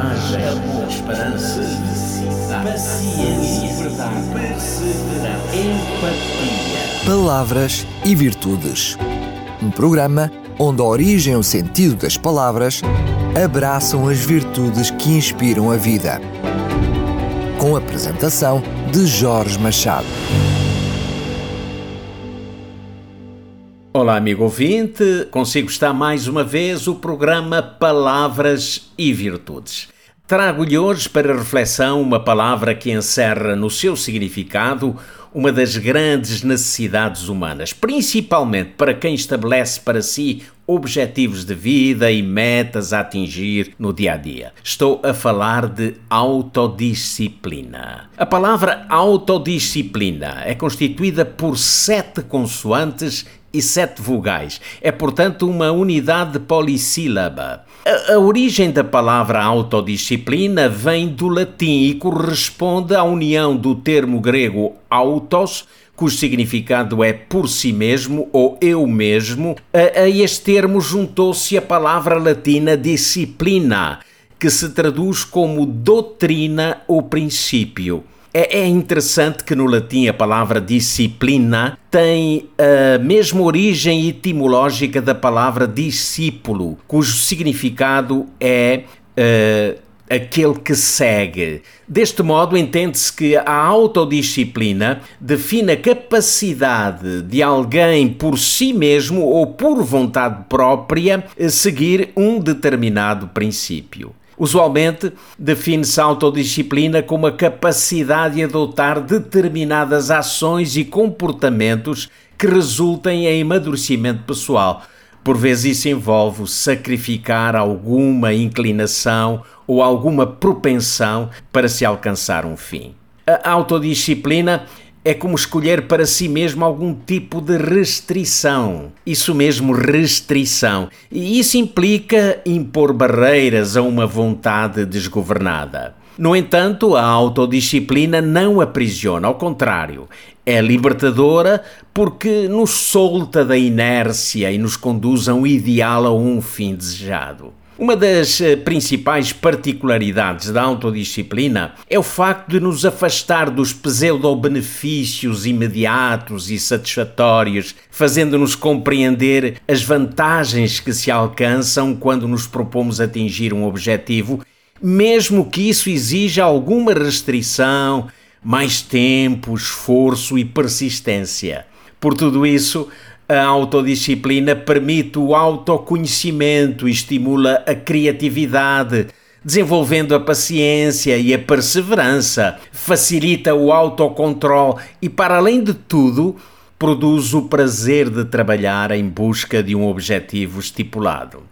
coragem, amor, esperança, paciência, verdade, empatia. Palavras e Virtudes. Um programa onde a origem e o sentido das palavras abraçam as virtudes que inspiram a vida. Com a apresentação de Jorge Machado. Olá, amigo ouvinte. Consigo estar mais uma vez o programa Palavras e Virtudes. Trago-lhe hoje para reflexão uma palavra que encerra no seu significado uma das grandes necessidades humanas, principalmente para quem estabelece para si objetivos de vida e metas a atingir no dia a dia. Estou a falar de autodisciplina. A palavra autodisciplina é constituída por sete consoantes e sete vogais. É, portanto, uma unidade polissílaba. A, a, origem da palavra autodisciplina vem do latim e corresponde à união do termo grego autos, cujo significado é por si mesmo ou eu mesmo. A, a este termo juntou-se a palavra latina disciplina, que se traduz como doutrina ou princípio. É, é, interessante que no latim a palavra disciplina tem a mesma origem etimológica da palavra discípulo, cujo significado é uh, aquele que segue. Deste modo, entende-se que a autodisciplina define a capacidade de alguém por si mesmo ou por vontade própria seguir um determinado princípio. Usualmente, define-se a autodisciplina como a capacidade de adotar determinadas ações e comportamentos que resultem em amadurecimento pessoal. Por vezes isso envolve sacrificar alguma inclinação ou alguma propensão para se alcançar um fim. A autodisciplina é como escolher para si mesmo algum tipo de restrição. Isso mesmo, restrição. E isso implica impor barreiras a uma vontade desgovernada. No entanto, a autodisciplina não aprisiona, ao contrário, é libertadora porque nos solta da inércia e nos conduz a um ideal a um fim desejado. Uma das eh, principais particularidades da autodisciplina é o facto de nos afastar dos pseudo-benefícios imediatos e satisfatórios, fazendo-nos compreender as vantagens que se alcançam quando nos propomos atingir um objetivo, mesmo que isso exija alguma restrição, mais tempo, esforço e persistência. Por tudo isso, a autodisciplina permite o autoconhecimento e estimula a criatividade, desenvolvendo a paciência e a perseverança, facilita o autocontrole e, para além de tudo, produz o prazer de trabalhar em busca de um objetivo estipulado.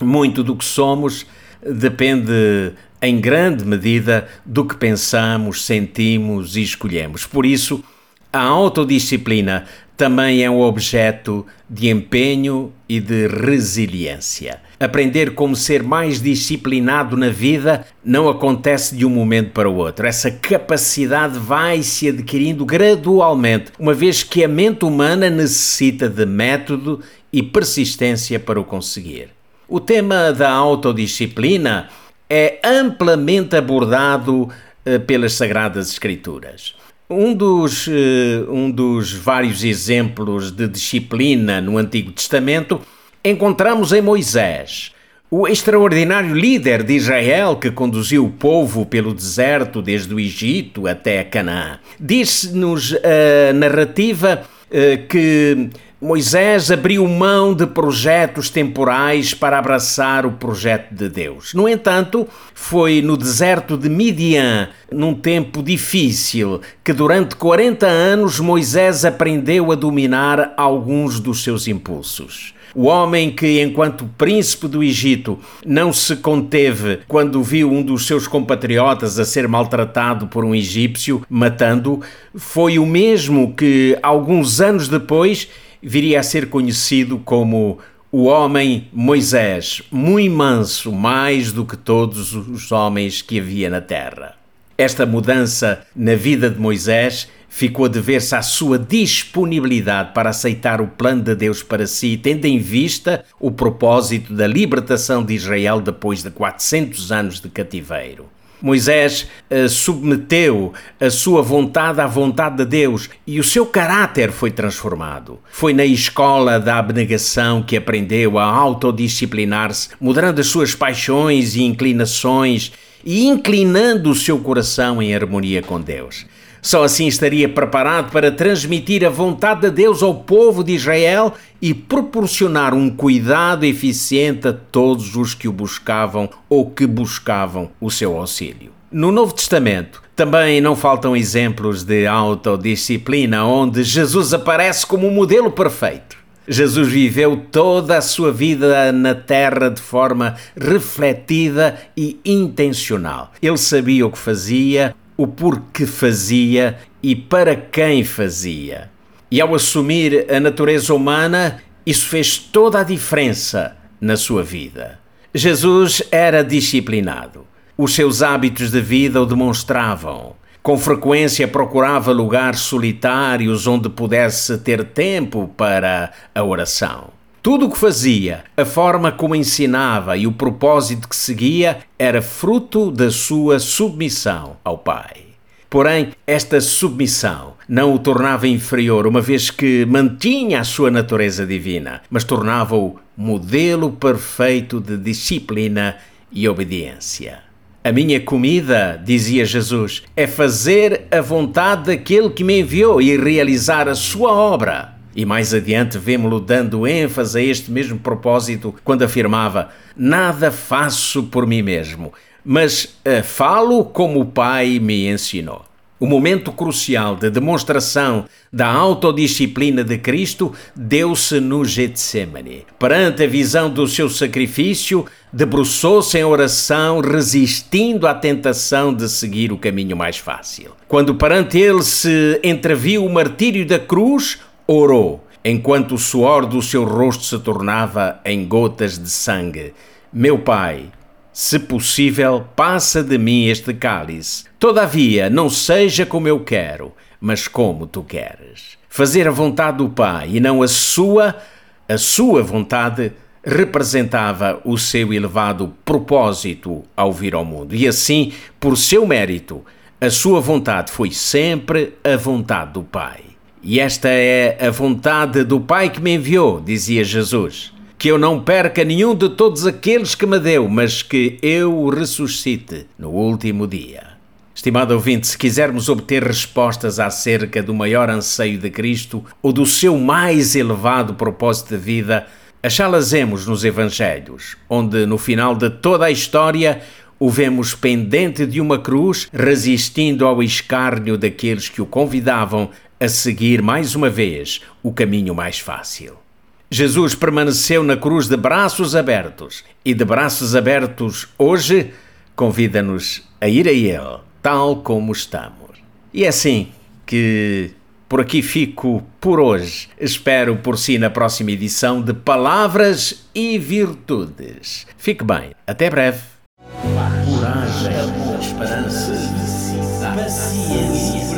Muito do que somos depende em grande medida do que pensamos, sentimos e escolhemos. Por isso, a autodisciplina também é um objeto de empenho e de resiliência. Aprender como ser mais disciplinado na vida não acontece de um momento para o outro. Essa capacidade vai se adquirindo gradualmente, uma vez que a mente humana necessita de método e persistência para o conseguir. O tema da autodisciplina é amplamente abordado eh, pelas Sagradas Escrituras. Um dos, eh, um dos vários exemplos de disciplina no Antigo Testamento encontramos em Moisés, o extraordinário líder de Israel que conduziu o povo pelo deserto desde o Egito até Canaã. Diz-nos a narrativa eh, que Moisés abriu mão de projetos temporais para abraçar o projeto de Deus. No entanto, foi no deserto de Midian, num tempo difícil, que durante 40 anos Moisés aprendeu a dominar alguns dos seus impulsos. O homem que, enquanto príncipe do Egito, não se conteve quando viu um dos seus compatriotas a ser maltratado por um egípcio, matando, foi o mesmo que, alguns anos depois, viria a ser conhecido como o homem Moisés, muito manso, mais do que todos os homens que havia na terra. Esta mudança na vida de Moisés ficou a dever-se à sua disponibilidade para aceitar o plano de Deus para si, tendo em vista o propósito da libertação de Israel depois de 400 anos de cativeiro. Moisés uh, submeteu a sua vontade à vontade de Deus e o seu caráter foi transformado. Foi na escola da abnegação que aprendeu a autodisciplinar-se, moderando as suas paixões e inclinações e inclinando o seu coração em harmonia com Deus. Só assim estaria preparado para transmitir a vontade de Deus ao povo de Israel e proporcionar um cuidado eficiente a todos os que o buscavam ou que buscavam o seu auxílio. No Novo Testamento também não faltam exemplos de autodisciplina onde Jesus aparece como um modelo perfeito. Jesus viveu toda a sua vida na terra de forma refletida e intencional. Ele sabia o que fazia, o porquê fazia e para quem fazia. E ao assumir a natureza humana, isso fez toda a diferença na sua vida. Jesus era disciplinado. Os seus hábitos de vida o demonstravam. Com frequência procurava lugares solitários onde pudesse ter tempo para a oração. Tudo o que fazia, a forma como ensinava e o propósito que seguia era fruto da sua submissão ao Pai. Porém, esta submissão não o tornava inferior, uma vez que mantinha a sua natureza divina, mas tornava-o modelo perfeito de disciplina e obediência. A minha comida, dizia Jesus, é fazer a vontade daquele que me enviou e realizar a sua obra. E mais adiante vemos-lo dando ênfase a este mesmo propósito quando afirmava: Nada faço por mim mesmo, mas uh, falo como o Pai me ensinou. O momento crucial de demonstração da autodisciplina de Cristo deu-se no Getsemane. Perante a visão do seu sacrifício, debruçou-se em oração, resistindo à tentação de seguir o caminho mais fácil. Quando perante ele se entreviu o martírio da cruz, orou, enquanto o suor do seu rosto se tornava em gotas de sangue: Meu Pai, se possível, passa de mim este cálice. Todavia, não seja como eu quero, mas como tu queres. Fazer a vontade do Pai e não a sua, a sua vontade, representava o seu elevado propósito ao vir ao mundo. E assim, por seu mérito, a sua vontade foi sempre a vontade do Pai. E esta é a vontade do Pai que me enviou, dizia Jesus. Que eu não perca nenhum de todos aqueles que me deu, mas que eu o ressuscite no último dia. Estimado ouvinte, se quisermos obter respostas acerca do maior anseio de Cristo ou do seu mais elevado propósito de vida, achá-las-emos nos Evangelhos, onde no final de toda a história o vemos pendente de uma cruz, resistindo ao escárnio daqueles que o convidavam a seguir mais uma vez o caminho mais fácil. Jesus permaneceu na cruz de braços abertos e de braços abertos hoje convida-nos a ir a Ele, tal como estamos. E é assim que por aqui fico por hoje. Espero por si na próxima edição de Palavras e Virtudes. Fique bem. Até breve. Coragem, esperança, paciência,